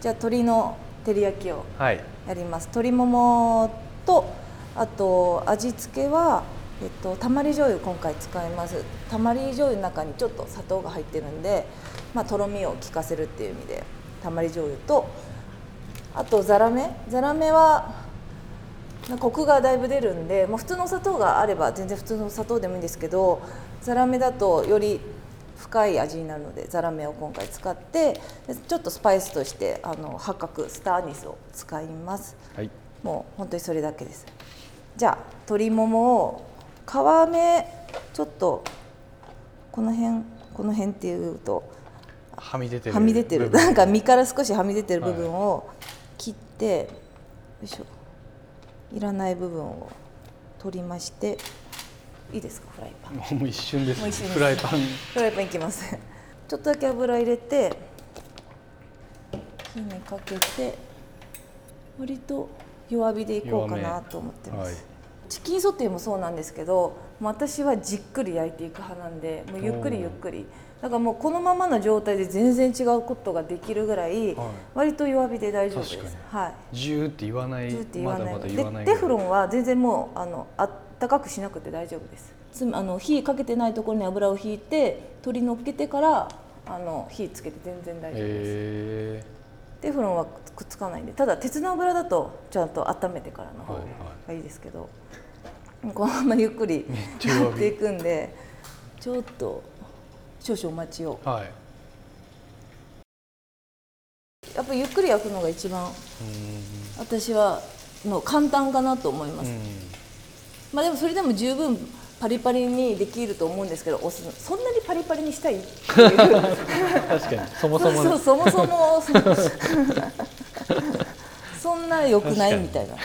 じゃあ鶏の照り焼きをはい。やります。鶏ももとあと味付けは、えっと、たまり醤油今回使います。たまり醤油の中にちょっと砂糖が入ってるんで、まあ、とろみを効かせるっていう意味でたまり醤油とあとざらめざらめはコクがだいぶ出るんで、まあ、普通の砂糖があれば全然普通の砂糖でもいいんですけどざらめだとより深い味になるのでざらめを今回使ってでちょっとスパイスとしてあの八角スターアニスを使います。はい。もう本当にそれだけです。じゃあ鶏ももを皮目ちょっとこの辺この辺っていうとはみ出てる。はみ出てる。なんか身から少しはみ出てる部分を切って、よいしょ。いらない部分を取りましていいですかフライパン？もう一瞬です瞬です。フライパン。フライパンいきます。ちょっとだけ油入れて火にかけて割と弱火でいこうかなと思ってます、はい。チキンソテーもそうなんですけど私はじっくり焼いていく派なんでもうゆっくりゆっくりだからもうこのままの状態で全然違うことができるぐらい、はい。割と弱火で大丈夫です。はい。ジューって言わないジューって言わない。まだまだで言わないテフロンは全然もうあのあったかくしなくて大丈夫です。つあの火かけてないところに油を引いて鶏乗っけてからあの火つけて全然大丈夫です、えテフロンはくっつかないんでただ鉄の油だとちゃんと温めてからの方はいはがいいですけど、このままゆっくりやっていくんでちょっと少々お待ちを。ー、はい。やっぱゆっくり焼くのが一番う私はの簡単かなと思います、まあでもそれでも十分パリパリにできると思うんですけどそんなにパリパリにしたい？っていう確かに。そもそもそうそもそも。そんな良くない？みたいな。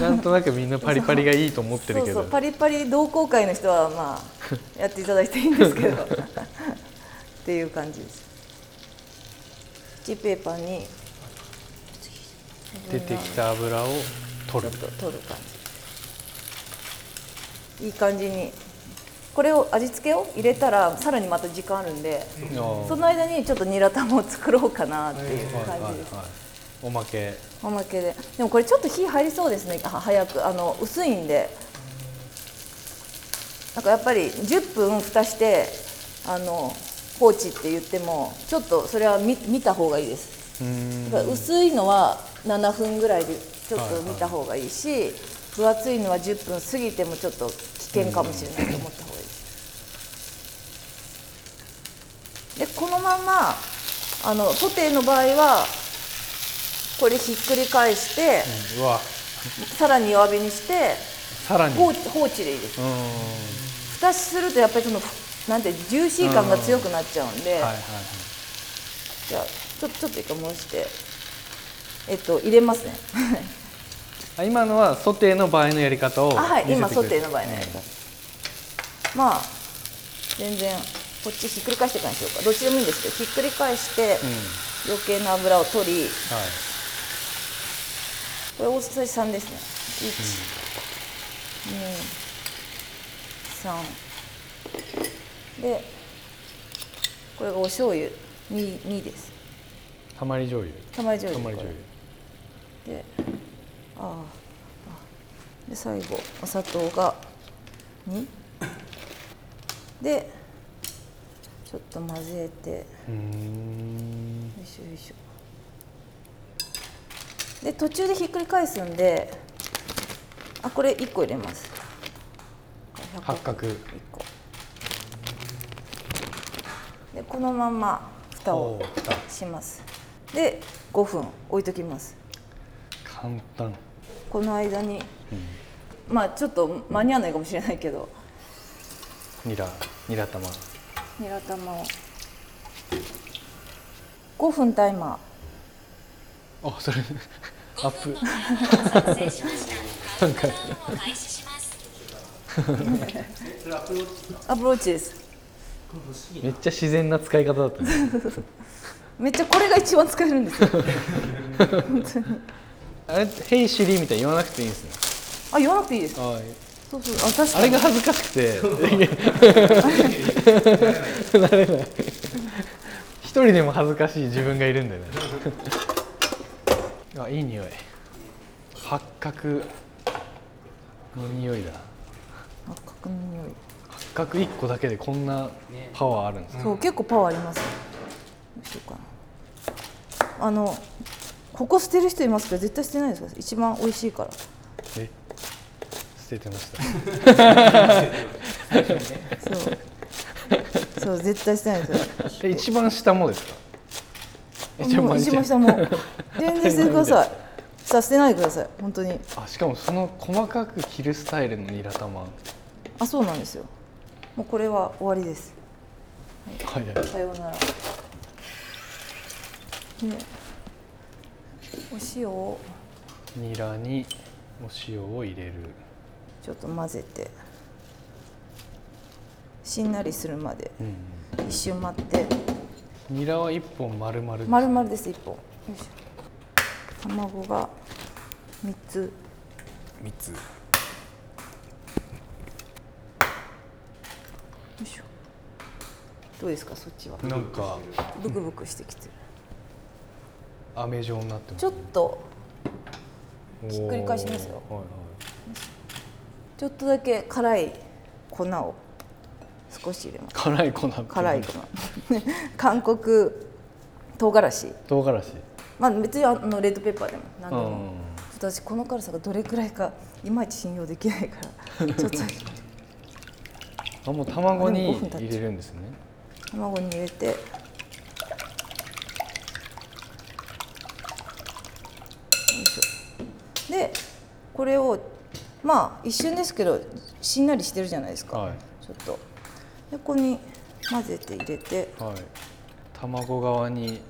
なんとなくみんなパリパリがいいと思ってるけど。そうそうパリパリ同好会の人はまあ やっていただいていいんですけど。っていう感じです。ティッチペーパーに。出てきた油を取る。取る感じ。いい感じに。これを味付けを入れたらさらにまた時間あるんでその間にちょっとニラ玉を作ろうかなっていう感じです、はいはいはい、おまけ。おまけで。でもこれちょっと火入りそうですね。は早くあの薄いんでなんかやっぱり10分蓋してあの放置って言ってもちょっとそれは見見た方がいいです。薄いのは7分ぐらいでちょっと見た方がいいし、分厚いのは10分過ぎてもちょっと危険かもしれないと思った方がいい。ですでこのままあのソテーの場合はこれひっくり返して、うわ。さらに弱火にしてさらに。放置でいいです蓋するとやっぱりそのなんてジューシー感が強くなっちゃうんで、じゃあちょちょっと一回戻して。えっと入れますね。あ今のはソテーの場合のやり方をあはい今ソテーの場合のやり方。まあ全然こっちひっくり返してからにしようか。どっちでもいいんですけどひっくり返して余計な油を取り。はい。これ大さじ3ですね。1、2、3でこれがお醤油。2, 2です。たまり醤油。たまり醤油。たまり醤油。であああで最後お砂糖が2でちょっと混ぜて。よいしょよいしょ。で途中でひっくり返すんであこれ1個入れます八角。1個。でこのまま蓋をします。で5分置いときます。簡単。この間に、まあちょっと間に合わないかもしれないけど。ニラニラ玉。ニラ玉を。5分タイマあそれ。アップ。撮影しアプローチですめっちゃ自然な使い方だったね。めっちゃこれが一番使えるんですよ。あれ「ヘイシリ」みたいに言わなくていいんですね。あ言わなくていいです。はい。そうそう。あ確かに。あれが恥ずかしくて。なれない。一人でも恥ずかしい自分がいるんだよね。あいい匂い。八角の匂いだ八角の匂い。八角1個だけでこんなパワーあるんですね。そう結構パワーあります。ねどうしようかな。あのここ捨てる人いますけど絶対捨てないですか？ら一番美味しいから。え？捨ててました。そう。そう絶対捨てないですよ。え一番下もですか？一番下も。全然捨ててくださいさあ捨てないでください本当に。あしかもその細かく切るスタイルのニラ玉。あそうなんですよ。もうこれは終わりです。はい。はいさようなら。でお塩を。ニラにお塩を入れる。ちょっと混ぜて。しんなりするまで。うん。一瞬待って。ニラは1本丸々です。丸々です一本。卵が三つ。3つ。よいしょ。どうですかそっちは？なんか。ブクブクしてきてる。飴状になってますちょっと。ひひっくり返しますよ。はいはいちょっとだけ辛い粉を。少し入れます。辛い粉辛い粉。韓国唐辛子。唐辛子。まあ別にあのレッドペッパーでも何でも、うん私この辛さがどれくらいかいまいち信用できないからちょっと。あもう卵にでも5分経っちゃう。入れるんですね。卵に入れて。でこれをまあ一瞬ですけどしんなりしてるじゃないですか、はい。ちょっと。でここに混ぜて入れて。はい。卵側に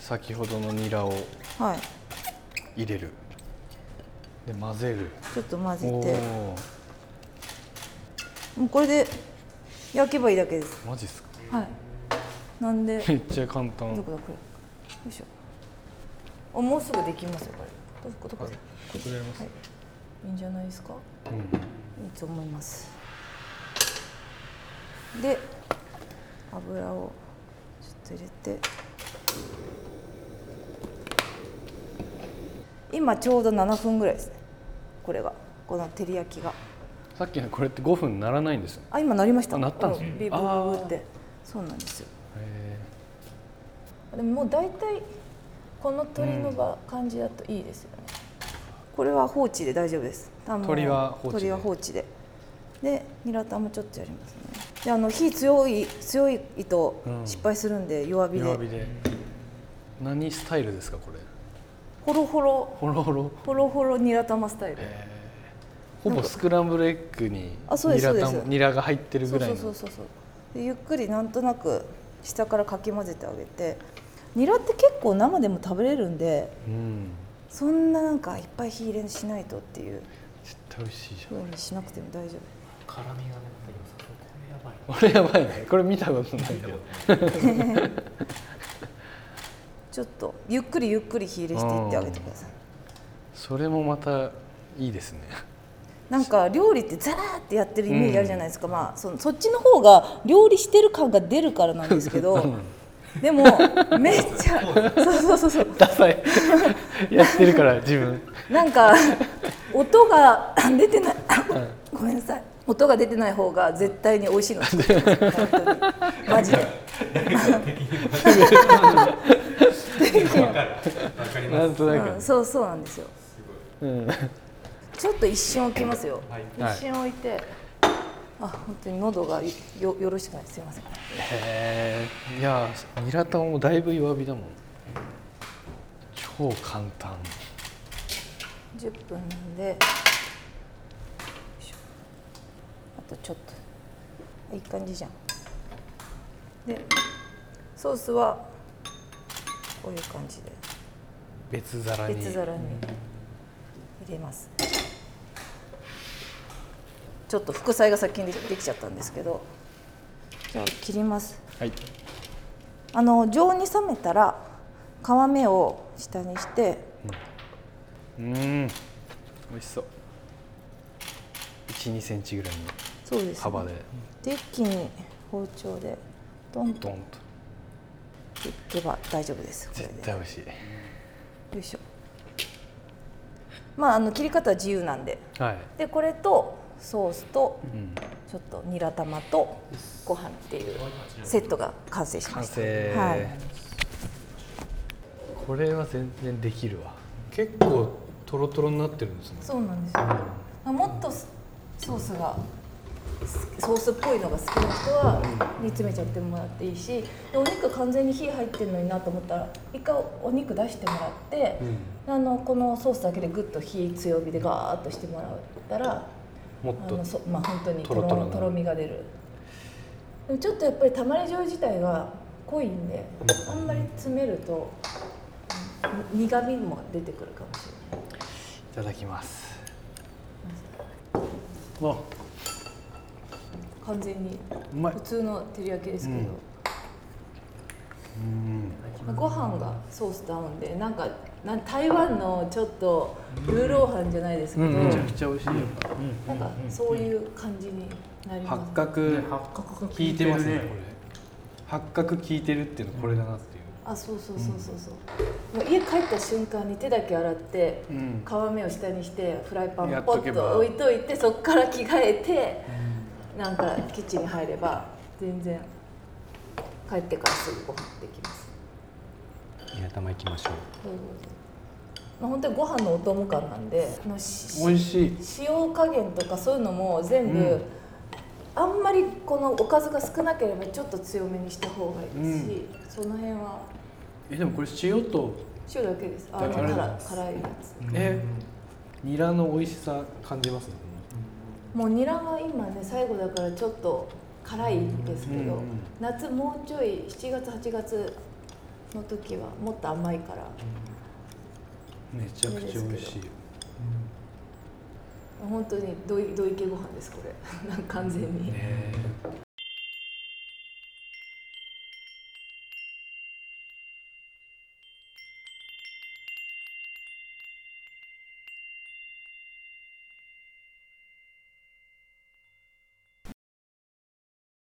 先ほどのニラをはい。入れるで混ぜる。ちょっと混ぜおて。おもうこれで焼けばいいだけです。マジっすか？はい。なんで。めっちゃ簡単。どこだこれ。よいしょ。あもうすぐできますよこれ。どこどこはい。ここでやります。はい。いいんじゃないですか？うん。いいと思います。で油をちょっと入れて今ちょうど7分ぐらいですね。これが。この照り焼きが。さっきのこれって5分ならないんですよ。あ今なりました。あ鳴ったんですねうビブブブブって。そうなんですよ。へでももう大体この鶏のば感じだといいですよね、これは放置で大丈夫です。あの鶏は放置で。鶏は放置で。でニラ玉ちょっとやりますね。であの火強い強いとうん。失敗するんで弱火で、弱火で。何スタイルですかこれ？ホロホロ。ホロホロ。ホロホロニラ玉スタイル、ほぼスクランブルエッグにあそうでニラすそうです。玉ニラが入ってるぐらいの。そうそうそうそうでゆっくりなんとなく下からかき混ぜてあげて。ニラって結構生でも食べれるんでうん。そんななんかいっぱい火入れしないとっていう。絶対美味しいじふうにしなくても大丈辛みがねやっぱり良さそうこれやばい。ゃんこれやばいね。これ見たことないけど夫ちょっとゆっくりゆっくり火入れしていってあげてください。それもまたいいですね。なんか料理ってザーってやってるイメージあるじゃないですか、まあそのそっちの方が料理してる感が出るからなんですけど。でもめっちゃそうそうそうそう。ダサい。やってるから自分。なんか音が出てない。ごめんなさい。音が出てない方が絶対に美味しいのマジで なんとなく。うん、そうそうなんですよ。うんちょっと一瞬置きますよ、はい。一瞬置いてあ本当に喉がよよろしくない。すいません。へえいやニラ玉もだいぶ弱火だもん。超簡単。10分なんであとちょっと。いい感じじゃん。でソースはこういう感じで。別皿に。別皿に入れます。ちょっと副菜が先にでできちゃったんですけどじゃあ切ります。はい。あの常温に冷めたら皮目を下にしてうん。美味しそう。12センチぐらいの幅で。で一気に包丁でドンと。ドンといけば大丈夫です。絶対美味しい。よいしょ。まああの切り方は自由なんで。はい、でこれとソースとうん、ちょっとニラ玉とご飯っていうセットが完成しました。完成、はい。これは全然できるわ。結構トロトロになってるんですね。そうなんですよ。もっとソースがソースっぽいのが好きな人は煮詰めちゃってもらっていいしでお肉完全に火入ってるのになと思ったら一回お肉出してもらって、あのこのソースだけでぐっと火強火でガーッとしてもらったらもっとあのそまあ本当にとろトロトロな。とろみが出る。でもちょっとやっぱり玉ね醤油自体が濃いんで、あんまり詰めるとうん苦みも出てくるかもしれない。いただきます。わ完全に普通の照り焼きですけど、うん。ご飯がソースと合うんでなんかなん台湾のちょっとルーローハンじゃないですけど、めちゃくちゃ美味しいよ、なんかそういう感じになります。八角。八角が効いてますね。これ。八角効いてるっていうのこれだなっていう、あそうそうそうそうそう、もう家帰った瞬間に手だけ洗ってうん。皮目を下にしてフライパンポッと置いといてそこから着替えて、なんかキッチンに入れば全然帰ってからすぐご飯できます。ニラ玉いきましょう。まあ、本当にご飯のお供感なんであのし美味しい。塩加減とかそういうのも全部、うん。あんまりこのおかずが少なければちょっと強めにした方がいいですし、その辺は。えでもこれ塩と塩だけです。あ辛いやつ。えニラの美味しさ感じます？ねもうニラは今ね最後だからちょっと辛いですけど、うんうん。夏もうちょい7月8月の時はもっと甘いから、めちゃくちゃ美味しい本当にどいどいけご飯ですこれ。完全に、ね